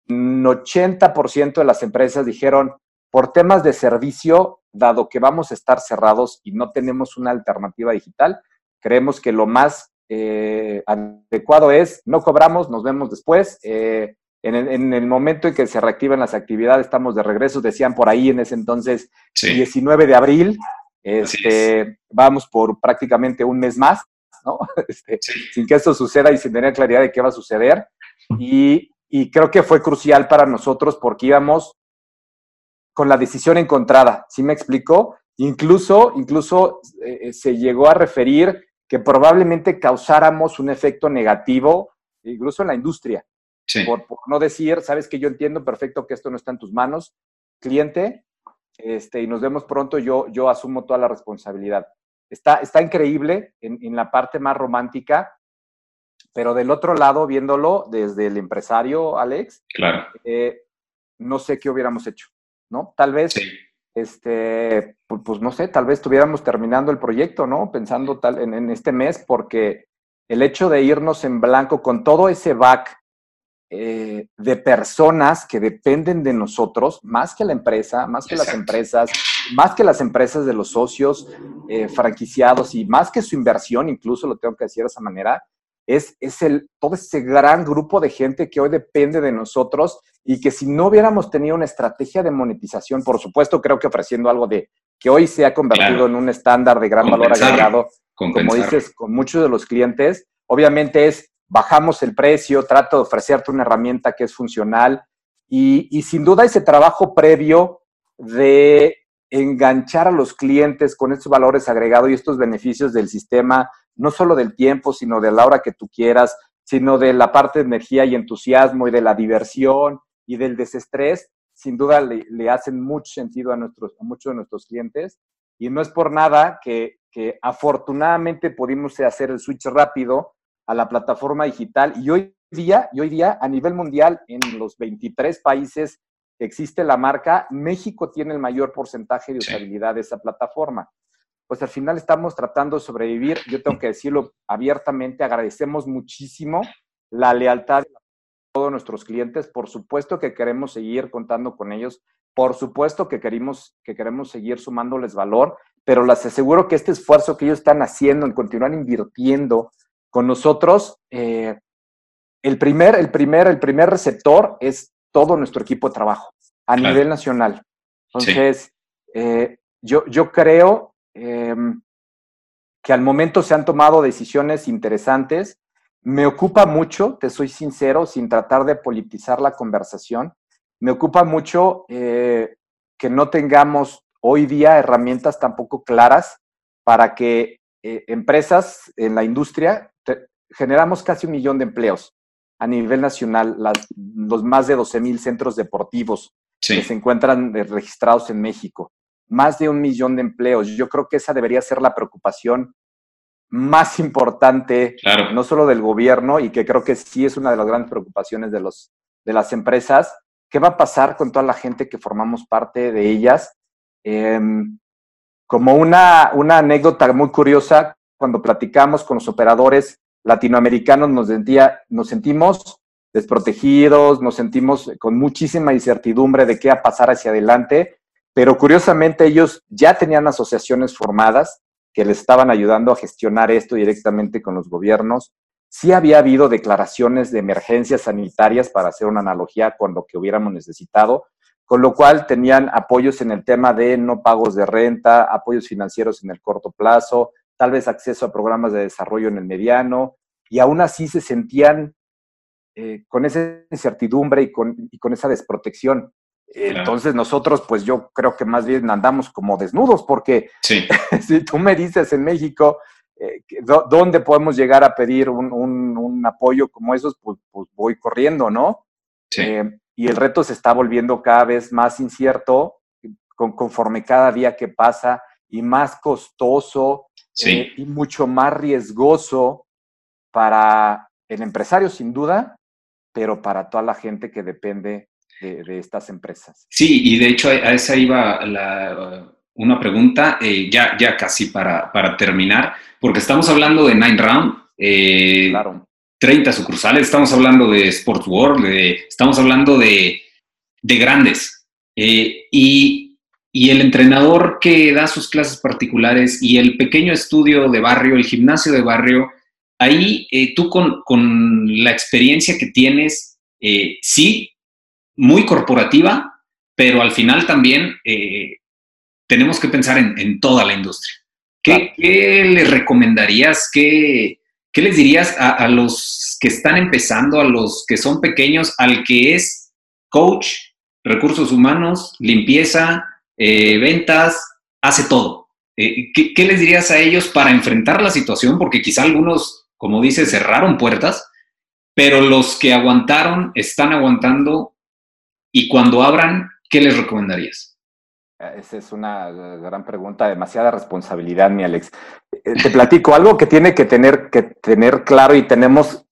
un 80% de las empresas dijeron, por temas de servicio, dado que vamos a estar cerrados y no tenemos una alternativa digital, creemos que lo más eh, adecuado es, no cobramos, nos vemos después. Eh, en, el, en, el, momento en que se reactivan las actividades, estamos de regreso, decían por ahí en ese entonces, sí. 19 de abril, este, vamos por prácticamente un mes más, ¿no? Este, sí. Sin que esto suceda y sin tener claridad de qué va a suceder. Y y creo que fue crucial para nosotros porque íbamos con la decisión encontrada, ¿sí me explicó? Incluso, incluso eh, se llegó a referir que probablemente causáramos un efecto negativo, incluso en la industria. Sí. Por, por, no decir, sabes que yo entiendo perfecto que esto no está en tus manos, cliente, este, y nos vemos pronto, yo, yo asumo toda la responsabilidad. Está, está increíble en, en la parte más romántica, pero del otro lado, viéndolo desde el empresario, Alex, claro. eh, no sé qué hubiéramos hecho, ¿no? Tal vez sí. Este, pues, no sé, tal vez estuviéramos terminando el proyecto, ¿no? Pensando tal en, en, este mes, porque el hecho de irnos en blanco con todo ese back eh, de personas que dependen de nosotros, más que la empresa, más que las empresas, más que las empresas de los socios eh, franquiciados y más que su inversión, incluso lo tengo que decir de esa manera, es, es el, todo ese gran grupo de gente que hoy depende de nosotros y que si no hubiéramos tenido una estrategia de monetización, por supuesto creo que ofreciendo algo de que hoy se ha convertido en un estándar de gran valor agregado, como dices, con muchos de los clientes, obviamente es bajamos el precio, trato de ofrecerte una herramienta que es funcional y, sin duda ese trabajo previo de enganchar a los clientes con estos valores agregados y estos beneficios del sistema, no solo del tiempo, sino de la hora que tú quieras, sino de la parte de energía y entusiasmo y de la diversión y del desestrés, sin duda le, hacen mucho sentido a, nuestros, a muchos de nuestros clientes. Y no es por nada que, que afortunadamente pudimos hacer el switch rápido a la plataforma digital y hoy día, y hoy día a nivel mundial en los 23 países que existe la marca, México tiene el mayor porcentaje de usabilidad de esa plataforma. Pues al final estamos tratando de sobrevivir, yo tengo que decirlo abiertamente, agradecemos muchísimo la lealtad de todos nuestros clientes, por supuesto que queremos seguir contando con ellos, por supuesto que queremos, que queremos seguir sumándoles valor, pero les aseguro que este esfuerzo que ellos están haciendo en continuar invirtiendo con nosotros, eh, el, primer, el, primer, el primer receptor es todo nuestro equipo de trabajo a nivel nacional. Entonces, eh, yo, yo creo em, que al momento se han tomado decisiones interesantes. Me ocupa mucho, te soy sincero, sin tratar de politizar la conversación, me ocupa mucho eh, que no tengamos hoy día herramientas tampoco claras para que empresas en la industria generamos casi un millón de empleos a nivel nacional, los más de 12 mil centros deportivos que se encuentran eh, registrados en México. Más de un millón de empleos. Yo creo que esa debería ser la preocupación más importante, no solo del gobierno, y que creo que sí es una de las grandes preocupaciones de, los, de las empresas. ¿Qué va a pasar con toda la gente que formamos parte de ellas? Em, como una, una anécdota muy curiosa, cuando platicamos con los operadores latinoamericanos nos, sentía, nos sentimos desprotegidos, nos sentimos con muchísima incertidumbre de qué va a pasar hacia adelante, pero curiosamente ellos ya tenían asociaciones formadas que les estaban ayudando a gestionar esto directamente con los gobiernos. Sí había habido declaraciones de emergencias sanitarias para hacer una analogía con lo que hubiéramos necesitado, con lo cual tenían apoyos en el tema de no pagos de renta, apoyos financieros en el corto plazo, tal vez acceso a programas de desarrollo en el mediano, y aún así se sentían eh, con esa incertidumbre y con esa desprotección. Entonces nosotros, pues yo creo que más bien andamos como desnudos, porque si tú me dices en México, eh, ¿dónde podemos llegar a pedir un, un, apoyo como esos? Pues, pues, voy corriendo, ¿no? Eh, y el reto se está volviendo cada vez más incierto con, conforme cada día que pasa y más costoso eh, y mucho más riesgoso para el empresario, sin duda, pero para toda la gente que depende de, estas empresas. Sí, y de hecho a esa iba una pregunta, eh, ya, ya casi para, para, terminar, porque estamos hablando de Nine Round, eh, claro. 30 sucursales, estamos hablando de Sports World, estamos hablando de, de grandes. y y el entrenador que da sus clases particulares y el pequeño estudio de barrio, el gimnasio de barrio, ahí eh, tú con, la experiencia que tienes, eh, sí, muy corporativa, pero al final también eh, tenemos que pensar en, toda la industria. ¿Qué, les recomendarías? ¿Qué, qué les dirías a, a, los que están empezando, a los que son pequeños, al que es coach, recursos humanos, limpieza, eh, ventas, hace todo. Eh, ¿qué, les dirías a ellos para enfrentar la situación? Porque quizá algunos, como dice, cerraron puertas, pero los que aguantaron están aguantando y cuando abran, ¿qué les recomendarías? Esa es una gran pregunta, demasiada responsabilidad, mi Alex. Eh, te platico algo que tiene que tener, que tener claro y tenemos,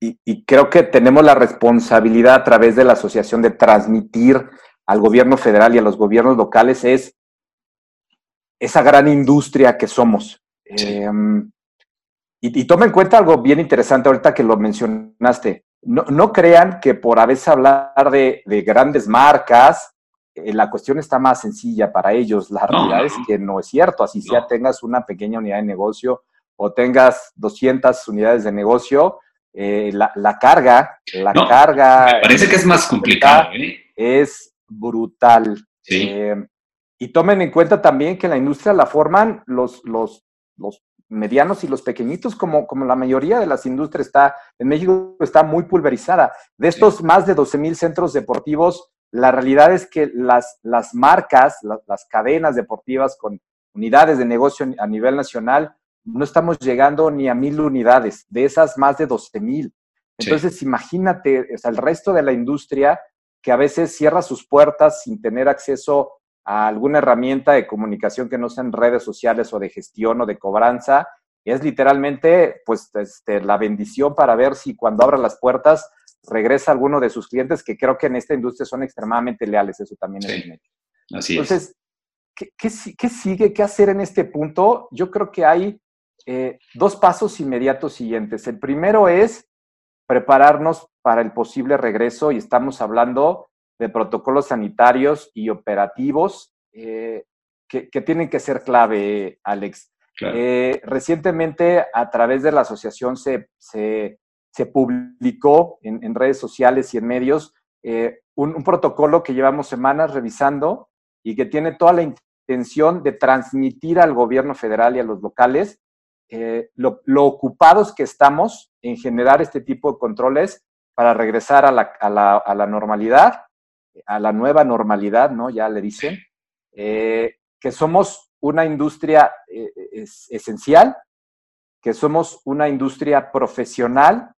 y, y creo que tenemos la responsabilidad a través de la asociación de transmitir al gobierno federal y a los gobiernos locales es esa gran industria que somos. Em, y, y, toma en cuenta algo bien interesante ahorita que lo mencionaste. No, no crean que por a veces hablar de, de grandes marcas, eh, la cuestión está más sencilla para ellos. La realidad es que no es cierto. Así sea tengas una pequeña unidad de negocio o tengas 200 unidades de negocio, eh, la, la, carga, la carga... Me parece que es más complicado. ¿eh? Es brutal. Sí. Eh, y tomen en cuenta también que la industria la forman los, los, los medianos y los pequeñitos, como, como la mayoría de las industrias está, en México está muy pulverizada. De estos más de 12 mil centros deportivos, la realidad es que las, las marcas, las, las cadenas deportivas con unidades de negocio a nivel nacional, no estamos llegando ni a mil unidades, de esas más de 12 mil. Entonces, sí. imagínate, o sea, el resto de la industria que a veces cierra sus puertas sin tener acceso a alguna herramienta de comunicación que no sean redes sociales o de gestión o de cobranza, es literalmente pues este, la bendición para ver si cuando abran las puertas regresa alguno de sus clientes, que creo que en esta industria son extremadamente leales, eso también sí, es un hecho. Así Entonces, es. ¿qué, qué, ¿qué, sigue? ¿Qué hacer en este punto? Yo creo que hay eh, dos pasos inmediatos siguientes. El primero es prepararnos para el posible regreso y estamos hablando de protocolos sanitarios y operativos eh, que, que, tienen que ser clave, Alex. Claro. Eh, recientemente, a través de la asociación, se, se, se publicó en, en, redes sociales y en medios eh, un, un, protocolo que llevamos semanas revisando y que tiene toda la intención de transmitir al gobierno federal y a los locales lo, lo, ocupados que estamos en generar este tipo de controles para regresar a la, a la, a la normalidad a la nueva normalidad, ¿no? Ya le dicen, eh, que somos una industria eh, es, esencial, que somos una industria profesional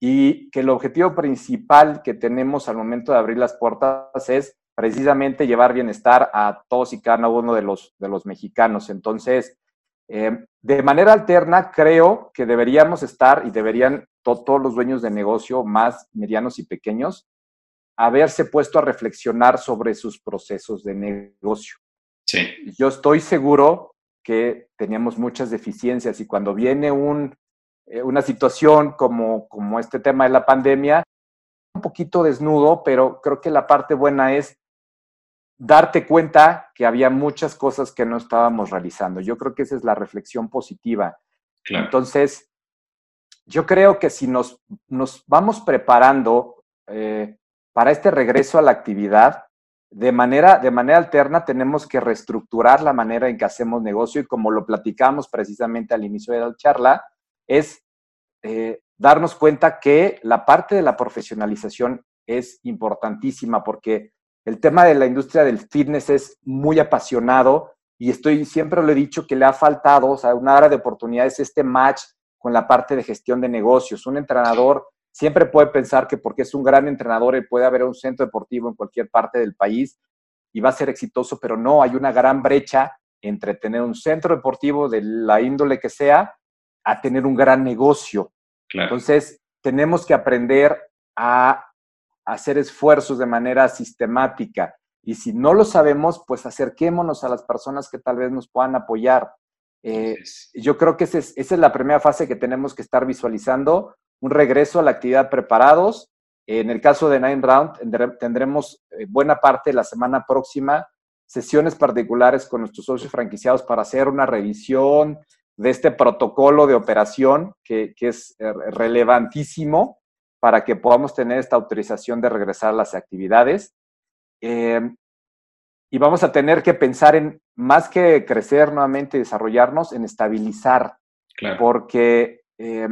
y que el objetivo principal que tenemos al momento de abrir las puertas es precisamente llevar bienestar a todos y cada uno de los, de los mexicanos. Entonces, eh, de manera alterna, creo que deberíamos estar y deberían to todos los dueños de negocio, más medianos y pequeños, haberse puesto a reflexionar sobre sus procesos de negocio. Sí. Yo estoy seguro que teníamos muchas deficiencias y cuando viene un, eh, una situación como, como este tema de la pandemia, un poquito desnudo, pero creo que la parte buena es darte cuenta que había muchas cosas que no estábamos realizando. Yo creo que esa es la reflexión positiva. Claro. Entonces, yo creo que si nos, nos vamos preparando eh, para este regreso a la actividad, de manera, de manera alterna tenemos que reestructurar la manera en que hacemos negocio y como lo platicamos precisamente al inicio de la charla, es eh, darnos cuenta que la parte de la profesionalización es importantísima porque el tema de la industria del fitness es muy apasionado y estoy, siempre lo he dicho, que le ha faltado, o sea, una área de oportunidades, este match con la parte de gestión de negocios. Un entrenador siempre puede pensar que porque es un gran entrenador, él puede haber un centro deportivo en cualquier parte del país y va a ser exitoso, pero no, hay una gran brecha entre tener un centro deportivo de la índole que sea a tener un gran negocio. Claro. Entonces, tenemos que aprender a hacer esfuerzos de manera sistemática. Y si no lo sabemos, pues acerquémonos a las personas que tal vez nos puedan apoyar. Eh, yo creo que esa es, esa es la primera fase que tenemos que estar visualizando un regreso a la actividad preparados. En el caso de Nine Round, tendremos eh, buena parte de la semana próxima sesiones particulares con nuestros socios franquiciados para hacer una revisión de este protocolo de operación que, que es eh, relevantísimo para que podamos tener esta autorización de regresar a las actividades. Eh, y vamos a tener que pensar en, más que crecer nuevamente y desarrollarnos, en estabilizar. Claro. Porque eh,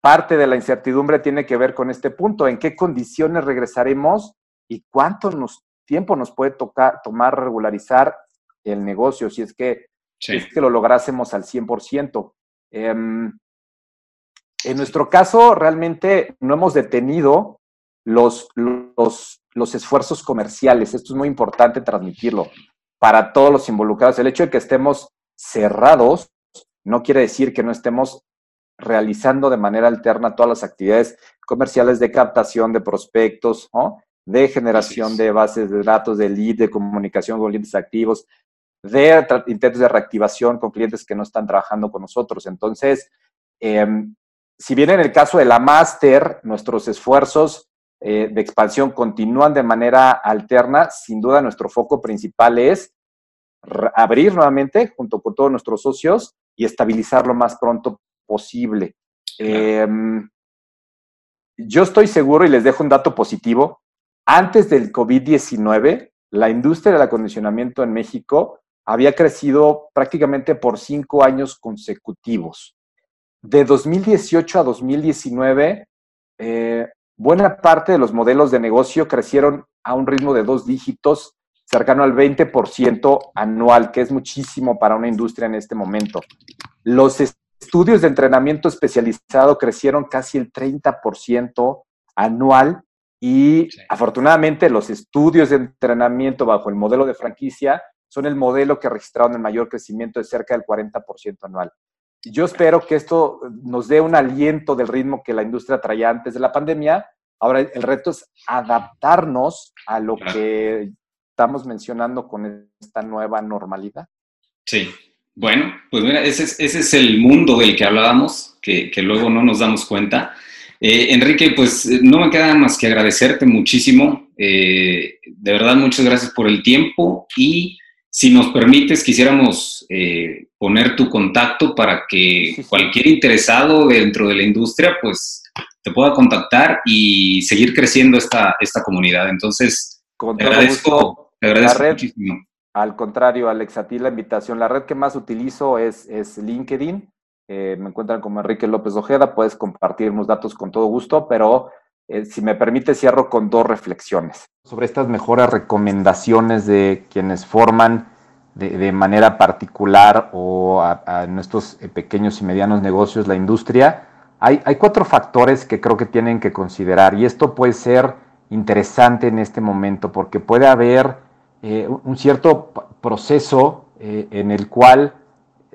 parte de la incertidumbre tiene que ver con este punto, en qué condiciones regresaremos y cuánto nos, tiempo nos puede tocar, tomar regularizar el negocio, si es que, sí. es que lo lográsemos al 100%. Eh, en nuestro caso, realmente no hemos detenido los, los, los esfuerzos comerciales. Esto es muy importante transmitirlo para todos los involucrados. El hecho de que estemos cerrados no quiere decir que no estemos realizando de manera alterna todas las actividades comerciales de captación de prospectos, ¿no? de generación de bases de datos, de lead, de comunicación con clientes activos, de intentos de reactivación con clientes que no están trabajando con nosotros. Entonces, em, si bien en el caso de la máster, nuestros esfuerzos eh, de expansión continúan de manera alterna, sin duda nuestro foco principal es abrir nuevamente junto con todos nuestros socios y estabilizar lo más pronto posible. Em, yo estoy seguro y les dejo un dato positivo. Antes del COVID-19, la industria del acondicionamiento en México había crecido prácticamente por cinco años consecutivos. De 2018 a 2019, eh, buena parte de los modelos de negocio crecieron a un ritmo de dos dígitos, cercano al 20% anual, que es muchísimo para una industria en este momento. Los estudios de entrenamiento especializado crecieron casi el 30% anual y afortunadamente los estudios de entrenamiento bajo el modelo de franquicia son el modelo que registraron el mayor crecimiento de cerca del 40% anual. Yo espero que esto nos dé un aliento del ritmo que la industria traía antes de la pandemia. Ahora el reto es adaptarnos a lo que estamos mencionando con esta nueva normalidad. Sí, bueno, pues mira, ese es, ese es el mundo del que hablábamos, que, que luego no nos damos cuenta. Eh, Enrique, pues no me queda más que agradecerte muchísimo. Eh, de verdad, muchas gracias por el tiempo y si nos permites, quisiéramos eh, poner tu contacto para que cualquier interesado dentro de la industria, pues te pueda contactar y seguir creciendo esta, esta comunidad. Entonces, te agradezco, te agradezco muchísimo. Al contrario, Alex, a ti la invitación. La red que más utilizo es, LinkedIn. Eh, me encuentran como Enrique López Ojeda. Puedes compartirnos datos con todo gusto, pero eh, si me permite, cierro con dos reflexiones. Sobre estas mejores recomendaciones de quienes forman de, manera particular o a, nuestros eh, pequeños y medianos negocios la industria, hay, hay, cuatro factores que creo que tienen que considerar y esto puede ser interesante en este momento porque puede haber eh, un cierto proceso en el cual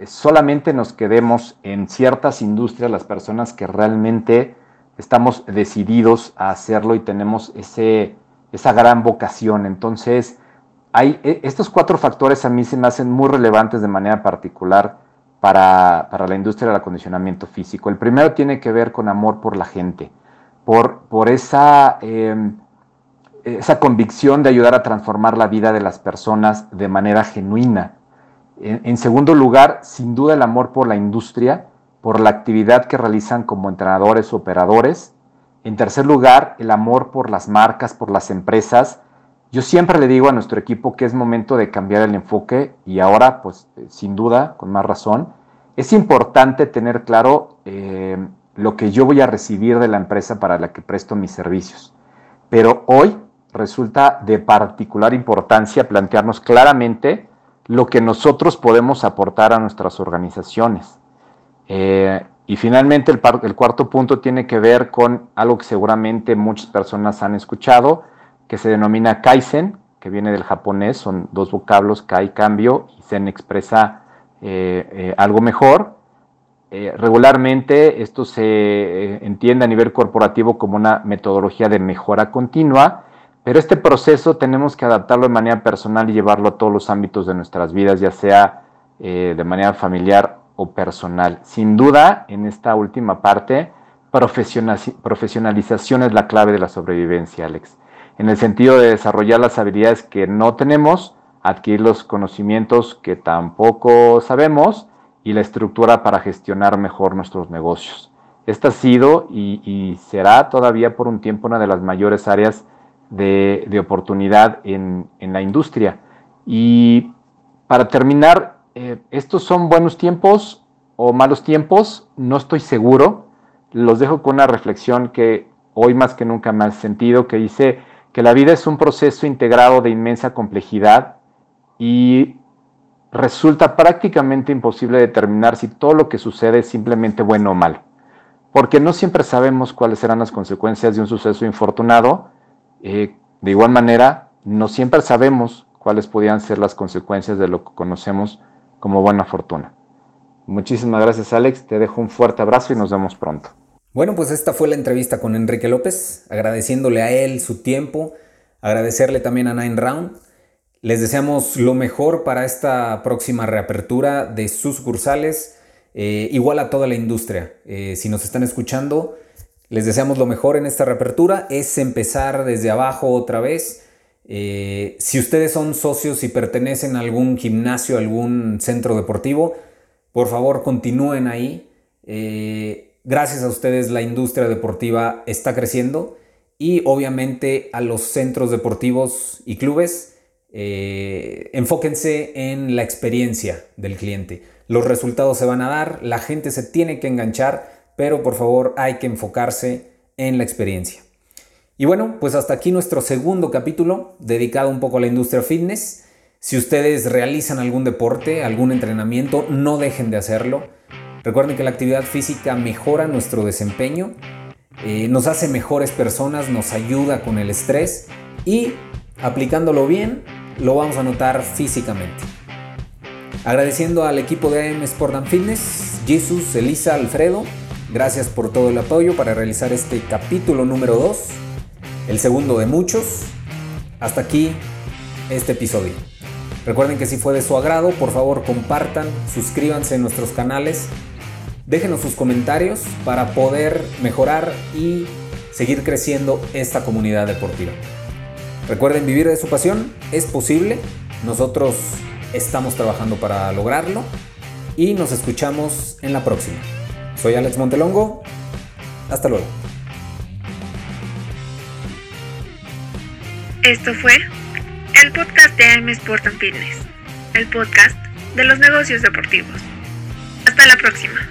solamente nos quedemos en ciertas industrias las personas que realmente estamos decididos a hacerlo y tenemos ese, esa gran vocación. Entonces, hay, e, estos cuatro factores a mí se me hacen muy relevantes de manera particular para, la industria del acondicionamiento físico. El primero tiene que ver con amor por la gente, por, por esa, em, esa convicción de ayudar a transformar la vida de las personas de manera genuina. en segundo lugar, sin duda el amor por la industria, por la actividad que realizan como entrenadores o operadores. En tercer lugar, el amor por las marcas, por las empresas. Yo siempre le digo a nuestro equipo que es momento de cambiar el enfoque y ahora, pues eh, sin duda, con más razón, es importante tener claro eh, lo que yo voy a recibir de la empresa para la que presto mis servicios. Pero hoy resulta de particular importancia plantearnos claramente lo que nosotros podemos aportar a nuestras organizaciones. Eh, y finalmente el, cuarto punto tiene que ver con algo que seguramente muchas personas han escuchado, que se denomina Kaizen, que viene del japonés, son dos vocablos, Kai cambio y Zen expresa eh, eh, algo mejor. regularmente esto se entiende a nivel corporativo como una metodología de mejora continua, pero este proceso tenemos que adaptarlo de manera personal y llevarlo a todos los ámbitos de nuestras vidas, ya sea de manera familiar o personal. Sin duda, en esta última parte, profesionalización es la clave de la sobrevivencia, Alex. En el sentido de desarrollar las habilidades que no tenemos, adquirir los conocimientos que tampoco sabemos y la estructura para gestionar mejor nuestros negocios. Esta ha sido y, será todavía por un tiempo una de las mayores áreas de, oportunidad en, en la industria. Y para terminar, eh, estos son buenos tiempos o malos tiempos, no estoy seguro. Los dejo con una reflexión que hoy más que nunca me ha sentido, que dice que la vida es un proceso integrado de inmensa complejidad y resulta prácticamente imposible determinar si todo lo que sucede es simplemente bueno o malo, porque no siempre sabemos cuáles serán las consecuencias de un suceso infortunado. Eh, de igual manera, no siempre sabemos cuáles podrían ser las consecuencias de lo que conocemos como buena fortuna. Muchísimas gracias Alex, te dejo un fuerte abrazo y nos vemos pronto. Bueno, pues esta fue la entrevista con Enrique López, agradeciéndole a él su tiempo, Agradecerle también a Nine Round. Les deseamos lo mejor para esta próxima reapertura de sus sucursales, eh, igual a toda la industria. Eh, si nos están escuchando, les deseamos lo mejor en esta reapertura. Es empezar desde abajo otra vez. Eh, si ustedes son socios y pertenecen a algún gimnasio, algún centro deportivo, por favor continúen ahí. gracias a ustedes la industria deportiva está creciendo y obviamente a los centros deportivos y clubes, eh, enfóquense en la experiencia del cliente. Los resultados se van a dar, la gente se tiene que enganchar, pero por favor hay que enfocarse en la experiencia. Y bueno, pues hasta aquí nuestro segundo capítulo dedicado un poco a la industria fitness. Si ustedes realizan algún deporte, algún entrenamiento, no dejen de hacerlo. Recuerden que la actividad física mejora nuestro desempeño eh, nos hace mejores personas, nos ayuda con el estrés y aplicándolo bien lo vamos a notar físicamente. Agradeciendo al equipo de AM Sport and Fitness, Jesus, Elisa, Alfredo, gracias por todo el apoyo para realizar este capítulo número 2, el segundo de muchos. Hasta aquí este episodio. Recuerden que si fue de su agrado, por favor compartan, suscríbanse en nuestros canales Déjenos sus comentarios para poder mejorar y seguir creciendo esta comunidad deportiva. Recuerden, vivir de su pasión es posible. Nosotros estamos trabajando para lograrlo y nos escuchamos en la próxima. Soy Alex Montelongo. Hasta luego. Esto fue el podcast de AM Sport and Fitness, el podcast de los negocios deportivos. Hasta la próxima.